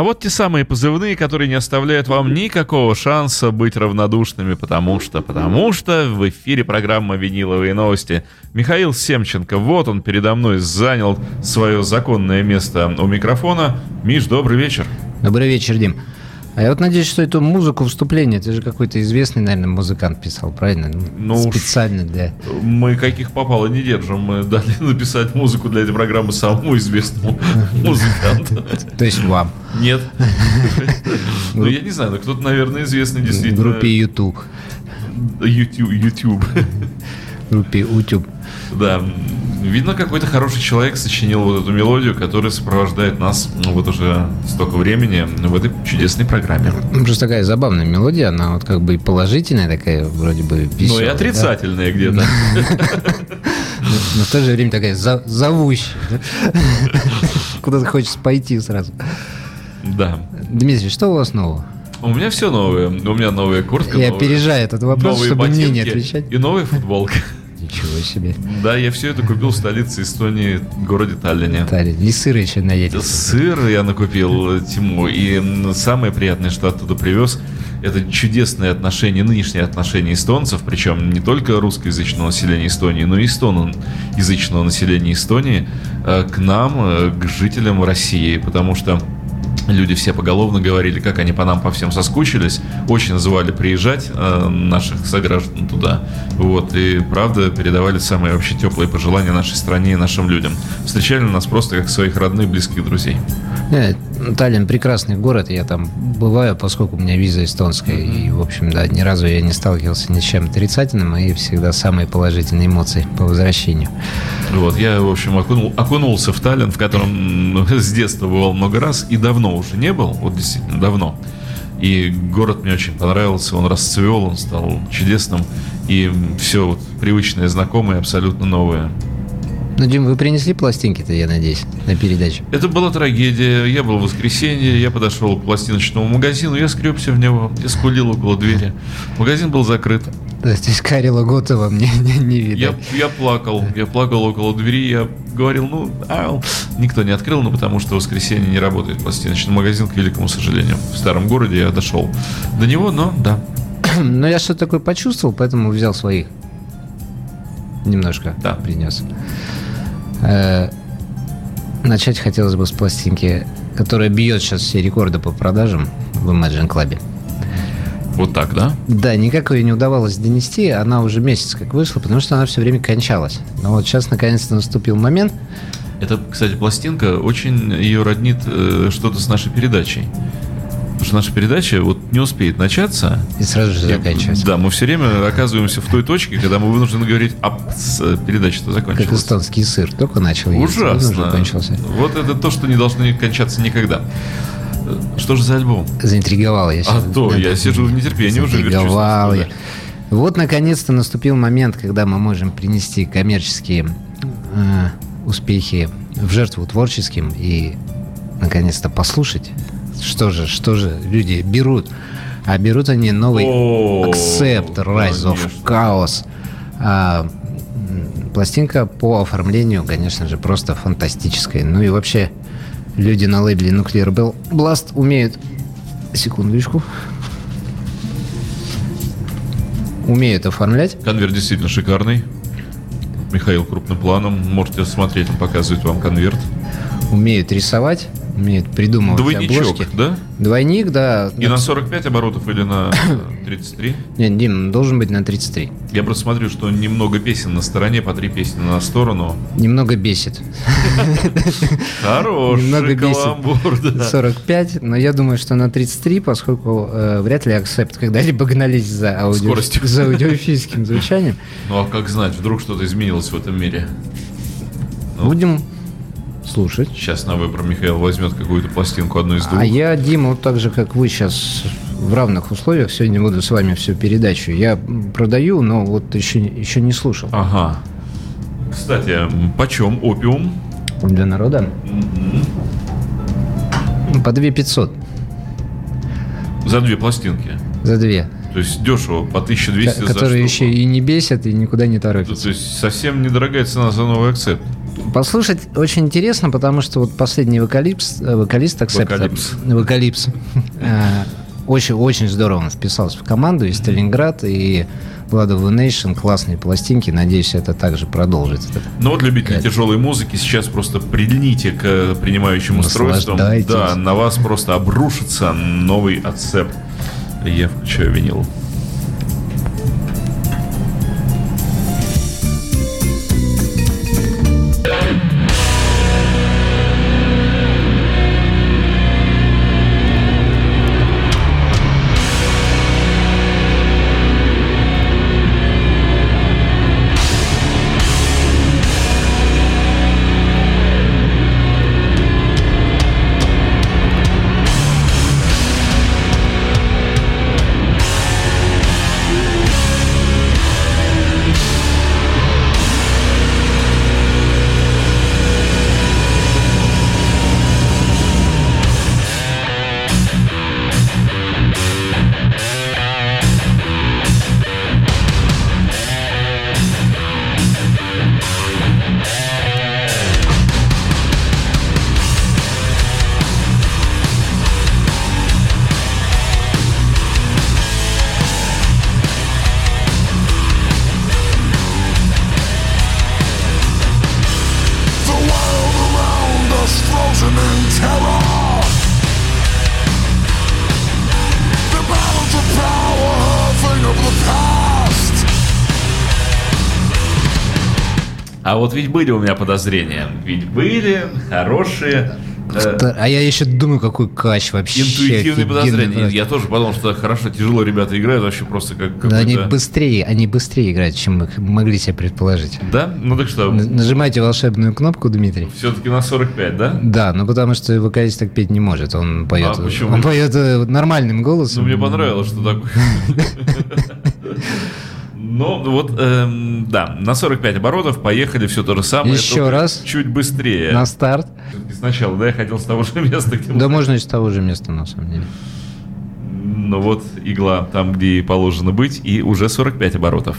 А вот те самые позывные, которые не оставляют вам никакого шанса быть равнодушными, потому что, потому что в эфире программа «Виниловые новости». Михаил Семченко, вот он передо мной занял свое законное место у микрофона. Миш, добрый вечер. Добрый вечер, Дим. А я вот надеюсь, что эту музыку вступления, это же какой-то известный, наверное, музыкант писал, правильно? Ну, Специально для... Мы каких попало не держим. Мы дали написать музыку для этой программы самому известному музыканту. То есть вам? Нет. Ну, я не знаю, но кто-то, наверное, известный действительно. В группе YouTube. YouTube. YouTube. В группе YouTube. Да, видно, какой-то хороший человек сочинил вот эту мелодию, которая сопровождает нас ну, вот уже столько времени в этой чудесной программе. Ну, просто такая забавная мелодия, она вот как бы и положительная такая, вроде бы веселая. Ну и отрицательная да? где-то. Но в то же время такая зовущая. Куда-то хочется пойти сразу. Да. Дмитрий, что у вас нового? У меня все новое. У меня новая куртка. Я опережаю этот вопрос, чтобы мне не отвечать. И новая футболка. Ничего себе. Да, я все это купил в столице Эстонии, городе Таллине. Таллин. И сыр еще наедете. Сыр я накупил, Тиму. И самое приятное, что оттуда привез, это чудесные отношения, нынешние отношения эстонцев, причем не только русскоязычного населения Эстонии, но и эстоноязычного населения Эстонии э, к нам, э, к жителям России. Потому что Люди все поголовно говорили, как они по нам по всем соскучились. Очень звали приезжать э, наших сограждан туда. Вот, и правда передавали самые вообще теплые пожелания нашей стране и нашим людям. Встречали нас просто как своих родных, близких друзей. Таллин прекрасный город, я там бываю, поскольку у меня виза эстонская, mm-hmm. и, в общем, да, ни разу я не сталкивался ни с чем отрицательным, и всегда самые положительные эмоции по возвращению. Вот, я, в общем, окунул, окунулся в Таллин, в котором с детства бывал много раз, и давно уже не был, вот действительно давно. И город мне очень понравился, он расцвел, он стал чудесным, и все вот привычное, знакомое, абсолютно новое. Ну, Дим, вы принесли пластинки-то, я надеюсь, на передачу? Это была трагедия. Я был в воскресенье, я подошел к пластиночному магазину, я скребся в него, я скулил около двери. Магазин был закрыт. То есть Карила Готова мне не, не видно. Я, я плакал, я плакал около двери, я говорил, ну, ау. никто не открыл, ну, потому что в воскресенье не работает пластиночный магазин, к великому сожалению. В старом городе я дошел до него, но да. Но я что-то такое почувствовал, поэтому взял своих. Немножко да. принес. Э, начать хотелось бы с пластинки, которая бьет сейчас все рекорды по продажам в Imagine Club. Вот так, да? Да, никак ее не удавалось донести. Она уже месяц как вышла, потому что она все время кончалась. Но вот сейчас наконец-то наступил момент. Это, кстати, пластинка очень ее роднит э, что-то с нашей передачей. Потому что наша передача вот не успеет начаться. И сразу же заканчивается. Да, мы все время оказываемся в той точке, когда мы вынуждены говорить, а передача-то закончилась. Как эстонский сыр, только начал Ужасно. Кончился. Вот это то, что не должно кончаться никогда. Что же за альбом? Заинтриговал я сейчас. А то, я сижу в нетерпении уже. Заинтриговал я. Вот, наконец-то, наступил момент, когда мы можем принести коммерческие э, успехи в жертву творческим и, наконец-то, послушать что же, что же люди берут? А берут они новый Accept Rise of Chaos. А, пластинка по оформлению, конечно же, просто фантастическая. Ну и вообще, люди на лейбле Nuclear Bell Blast умеют... Секундочку. Умеют оформлять. Конверт действительно шикарный. Михаил крупным планом. Можете смотреть, он показывает вам конверт. Умеют рисовать умеет придумывать Двойничок, обложки. да? Двойник, да. И на 45 оборотов или на 33? Нет, Дим, должен быть на 33. Я просто смотрю, что немного песен на стороне, по три песни на сторону. Немного бесит. Хороший немного да. 45, но я думаю, что на 33, поскольку э, вряд ли акцепт когда-либо гнались за аудиофильским звучанием. Ну а как знать, вдруг что-то изменилось в этом мире? Ну. Будем слушать. Сейчас на выбор Михаил возьмет какую-то пластинку, одну из двух. А я, Дима, вот так же, как вы сейчас в равных условиях, сегодня буду с вами всю передачу. Я продаю, но вот еще, еще не слушал. Ага. Кстати, почем опиум? Для народа? Mm-hmm. По 2 500. За две пластинки? За две. То есть дешево, по 1200 К- Которые еще и не бесят, и никуда не торопятся. То, то есть совсем недорогая цена за новый акцепт. Послушать очень интересно, потому что вот последний вокалист, э, вокалист Аксепта, Вокалипс. Вокалипс, э, очень, очень здорово он вписался в команду из Сталинград и the Nation, классные пластинки, надеюсь, это также продолжится. Ну вот, любители Кайф. тяжелой музыки, сейчас просто прильните к э, принимающим устройствам. Да, на вас просто обрушится новый отцеп. Я включаю винил. А вот ведь были у меня подозрения. Ведь были хорошие э, А я еще думаю, какой кач вообще. интуитивные подозрения. просто. Я тоже подумал, что хорошо, тяжело ребята играют, вообще просто как Да, они быстрее, они быстрее играют, чем мы могли себе предположить. Да? Ну так что, Нажимайте волшебную кнопку, Дмитрий. все-таки на 45, да? Да, ну потому что вокалист так петь не может. Он поет, А почему? он поет э, нормальным голосом. Ну, мне понравилось, что такое. Ну, вот, эм, да, на 45 оборотов поехали, все то же самое. Еще раз. Чуть быстрее. На старт. Всё-таки Сначала, да, я хотел с того же места, где Да можно и с того же места, на самом деле. Ну вот игла там, где и положено быть, и уже 45 оборотов.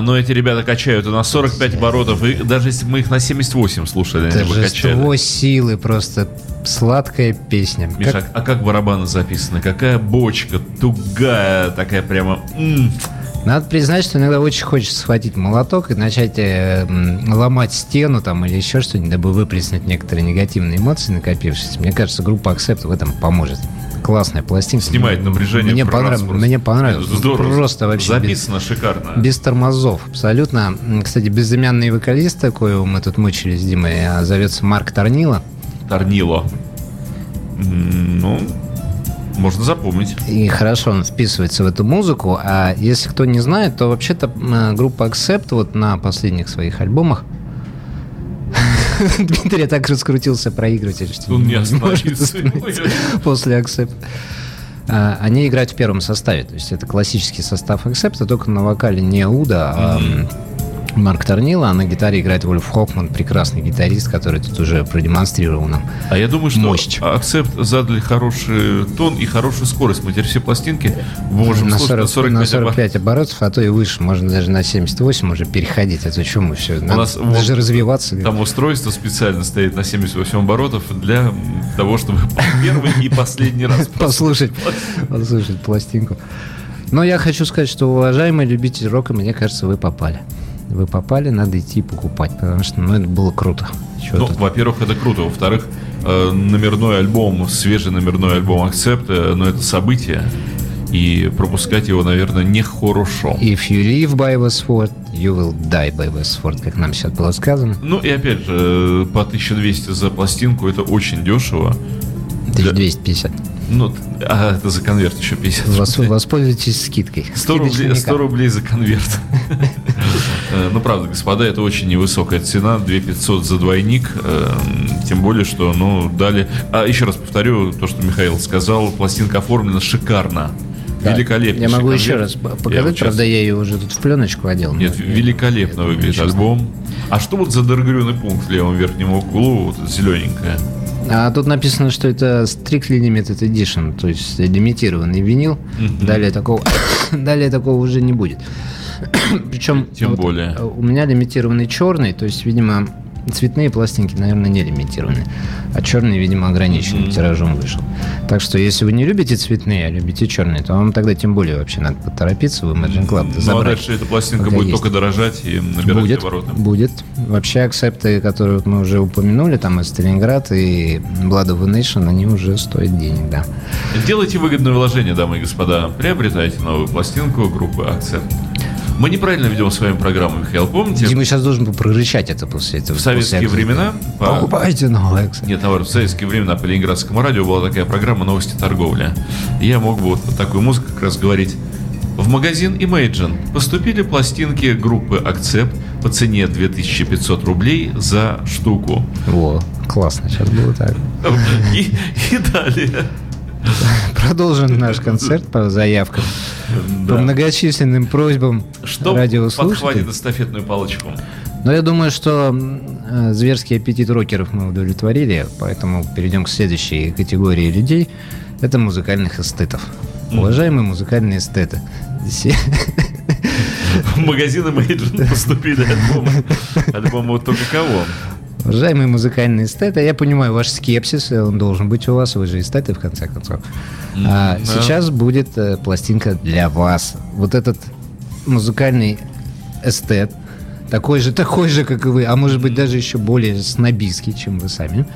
Но эти ребята качают и на 45 оборотов, и даже если мы их на 78 слушали, они бы качали. Силы, просто сладкая песня. Миша, Как- а как барабаны записаны? Какая бочка, тугая, такая прямо... м. Надо признать, что иногда очень хочется схватить молоток и начать э, ломать стену там или еще что-нибудь, дабы выплеснуть некоторые негативные эмоции, накопившиеся. Мне кажется, группа Accept в этом поможет. Классная пластинка. Снимает напряжение. Мне, понрав- мне понравилось. Здорово. Просто вообще без, Записано шикарно. без тормозов. Абсолютно. Кстати, безымянный вокалист, такой мы тут мучились с Димой, а, зовется Марк Торнило. Торнило. Ну, можно запомнить. И хорошо он вписывается в эту музыку. А если кто не знает, то вообще-то группа Accept вот на последних своих альбомах Дмитрий так раскрутился проигрыватель, что Он не остановится. после Accept. А, Они играют в первом составе, то есть это классический состав Accept, только на вокале не Уда, а Марк Торнило, а на гитаре играет Вольф Хокман, прекрасный гитарист, который тут уже продемонстрировал нам. А я думаю, что Мощь. Accept задали хороший тон и хорошую скорость. Мы теперь все пластинки можем на, слушать 40 на на 45 оборотов. 45 оборотов, а то и выше, можно даже на 78 уже переходить. Это что мы все, надо нас вот даже развиваться. Там устройство специально стоит на 78 оборотов для того, чтобы первый и последний раз послушать, послушать пластинку. Но я хочу сказать, что, уважаемый любитель рока, мне кажется, вы попали. Вы попали, надо идти покупать, потому что ну, это было круто. Чё Ну, тут? во-первых, это круто. Во-вторых, э, номерной альбом, свежий номерной альбом Accept, э, ну, это событие. И пропускать его, наверное, нехорошо. If you live by the sword, you will die by the sword, как нам сейчас было сказано. Ну и опять же, э, по 1200 за пластинку это очень дешево. 1250. Ну, а это за конверт еще 50 Вос- рублей. воспользуйтесь скидкой. 100 Скидочный рублей, никак. 100 рублей за конверт. Э, Ну, правда, господа, это очень невысокая цена. 2500 за двойник. э, Тем более, что, ну, дали... А еще раз повторю то, что Михаил сказал. Пластинка оформлена шикарно. Да. Великолепно. Я могу еще раз показать, правда, я ее уже тут в пленочку одел. Нет, но- великолепно выглядит альбом. А что вот за даргрюный пункт в левом верхнем углу, вот зелененькое? А тут написано, что это Strictly Limited Edition, то есть лимитированный винил. Далее такого, далее такого уже не будет. Причем Тем вот, более. у меня лимитированный черный, то есть, видимо, цветные пластинки, наверное, не лимитированы, а черный, видимо, ограниченным тиражом вышел. Так что, если вы не любите цветные, а любите черные, то вам тогда тем более вообще надо поторопиться в Imagine Club Ну, а дальше эта пластинка будет есть. только дорожать и набирать Будет, обороты. будет. Вообще акцепты, которые мы уже упомянули, там и Сталинград, и Blood of a Nation, они уже стоят денег, да. Делайте выгодное вложение, дамы и господа. Приобретайте новую пластинку группы Акцепт. Мы неправильно ведем с вами программу, Михаил, помните? Дима сейчас должен был прорычать это после этого. В советские после времена по- Покупайте новый акцепт. Нет, наоборот, в советские времена по Ленинградскому радио была такая программа «Новости торговли». Я мог бы вот под такую музыку как раз говорить. В магазин Imagine поступили пластинки группы Акцепт по цене 2500 рублей за штуку. Во, классно, сейчас было так. И, и далее. Продолжим наш концерт по заявкам. По многочисленным просьбам Что подхватит эстафетную палочку? Но я думаю, что э, зверский аппетит рокеров мы удовлетворили, поэтому перейдем к следующей категории людей. Это музыкальных эстетов. Уважаемые музыкальные эстеты. В магазин Imagine поступили альбомы. Альбомы вот только кого? Уважаемые музыкальные эстеты, я понимаю ваш скепсис, он должен быть у вас, вы же эстеты в конце концов. А да. сейчас будет э, пластинка для вас. Вот этот музыкальный эстет, такой же, такой же, как и вы, а может быть даже еще более снобистский, чем вы сами.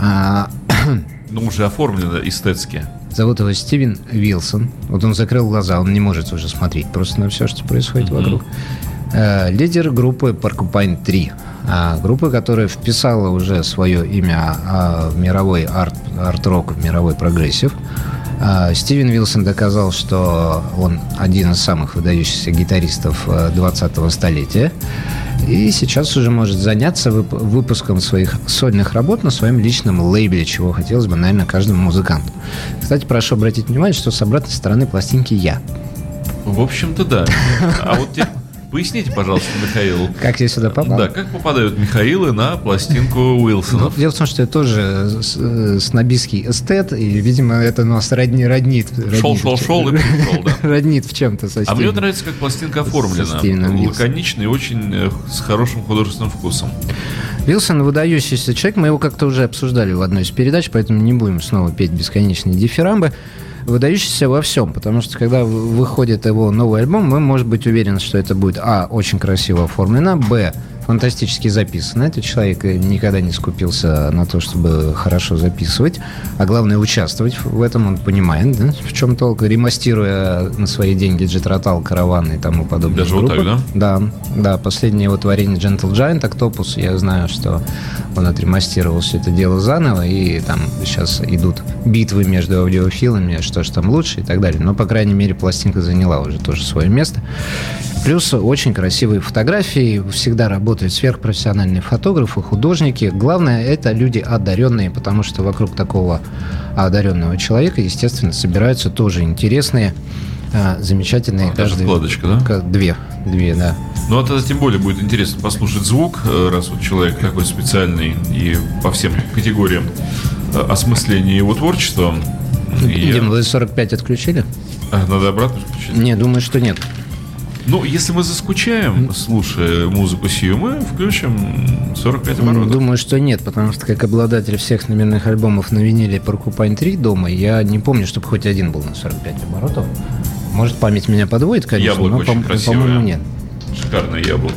А, Ну, уже оформлено эстетски. Зовут его Стивен Вилсон. Вот он закрыл глаза, он не может уже смотреть просто на все, что происходит вокруг. Э, Лидер группы Porcupine 3. а, Группы, которая вписала уже свое имя а, в мировой арт, арт-рок, в мировой прогрессив. А, Стивен Вилсон доказал, что он один из самых выдающихся гитаристов э, 20-го столетия. И сейчас уже может заняться вып- выпуском своих сольных работ на своем личном лейбле, чего хотелось бы, наверное, каждому музыканту. Кстати, прошу обратить внимание, что с обратной стороны пластинки я. В общем-то, да. А вот те Поясните, пожалуйста, Михаил. Как я сюда попал? Да, как попадают Михаилы на пластинку Ну, Уилсонов? дело в том, что я тоже с- э, снобистский эстет, и, видимо, это нас родни, роднит. Шел, шел, шел и пришел, да. Роднит в чем-то со А мне нравится, как пластинка оформлена. И очень э, с хорошим художественным вкусом. Вилсон выдающийся человек, мы его как-то уже обсуждали в одной из передач, поэтому не будем снова петь бесконечные дифирамбы. Выдающийся во всем, потому что когда выходит его новый альбом, мы можем быть уверены, что это будет а. очень красиво оформлено, б. Фантастически записано. Этот человек никогда не скупился на то, чтобы хорошо записывать, а главное участвовать в этом. Он понимает, да, в чем толк, ремастируя на свои деньги Джетротал, Караван и тому подобное. Даже вот так, да? Да, да, последнее его творение Gentle Giant Octopus, я знаю, что он отремастировал все это дело заново, и там сейчас идут битвы между аудиофилами, что же там лучше и так далее. Но, по крайней мере, пластинка заняла уже тоже свое место. Плюс очень красивые фотографии, всегда работают сверхпрофессиональные фотографы, художники. Главное, это люди одаренные, потому что вокруг такого одаренного человека, естественно, собираются тоже интересные, а, замечательные А, даже каждый... вкладочка, да? Две, две, да. Ну, а тогда тем более будет интересно послушать звук, э, раз вот человек такой специальный и по всем категориям э, осмысления его творчества. И Дим, вы 45 отключили? А, Надо обратно включить. Не, думаю, что нет. Ну, если мы заскучаем, слушая музыку сию, мы включим 45 М, оборотов. Думаю, что нет, потому что как обладатель всех номерных альбомов на виниле Поркупайн 3 дома, я не помню, чтобы хоть один был на 45 оборотов. Может, память меня подводит, конечно, Яблоко но, очень по- красивое. по-моему, нет. Шикарное яблоко.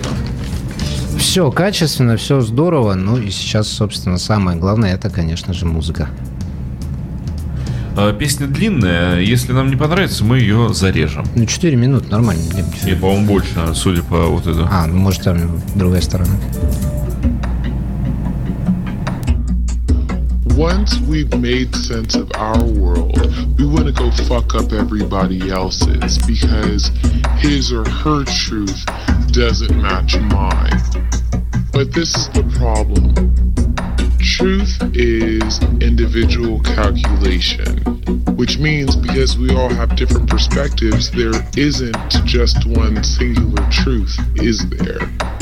Все качественно, все здорово, ну и сейчас, собственно, самое главное, это, конечно же, музыка. А, Песня длинная, если нам не понравится, мы ее зарежем. Ну, 4 минуты, нормально. И, по-моему, больше, судя по вот этому. А, ну, может, там другая сторона. Once we've made sense of our world, we want to go fuck up everybody else's because his or her truth doesn't match mine. But this is the problem. Truth is individual calculation, which means because we all have different perspectives, there isn't just one singular truth, is there?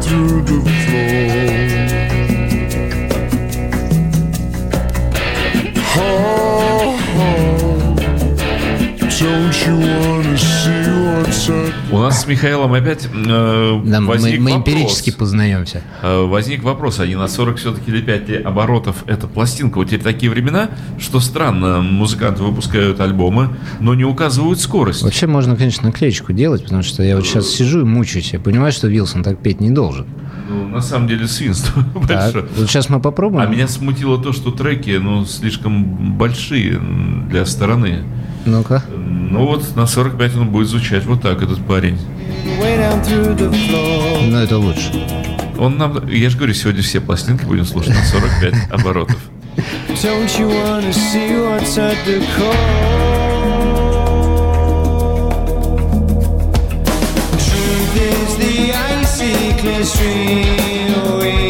to the Михаилом опять э, Да, мы, возник мы вопрос. эмпирически познаемся. Э, Возник вопрос, а не на 40 все-таки или 5 ли оборотов эта пластинка? Вот теперь такие времена, что странно, музыканты выпускают альбомы, но не указывают скорость. Вообще можно, конечно, наклеечку делать, потому что я вот сейчас сижу и мучаюсь. Я понимаю, что Вилсон так петь не должен. Ну, на самом деле свинство Так, большое. вот сейчас мы попробуем. А меня смутило то, что треки, ну, слишком большие для стороны. Ну-ка. Ну вот, на 45 он будет звучать вот так, этот парень. Ну, это лучше. Он нам, я же говорю, сегодня все пластинки будем слушать на 45 оборотов. Don't you wanna see what's at the core? Truth is the icy clear stream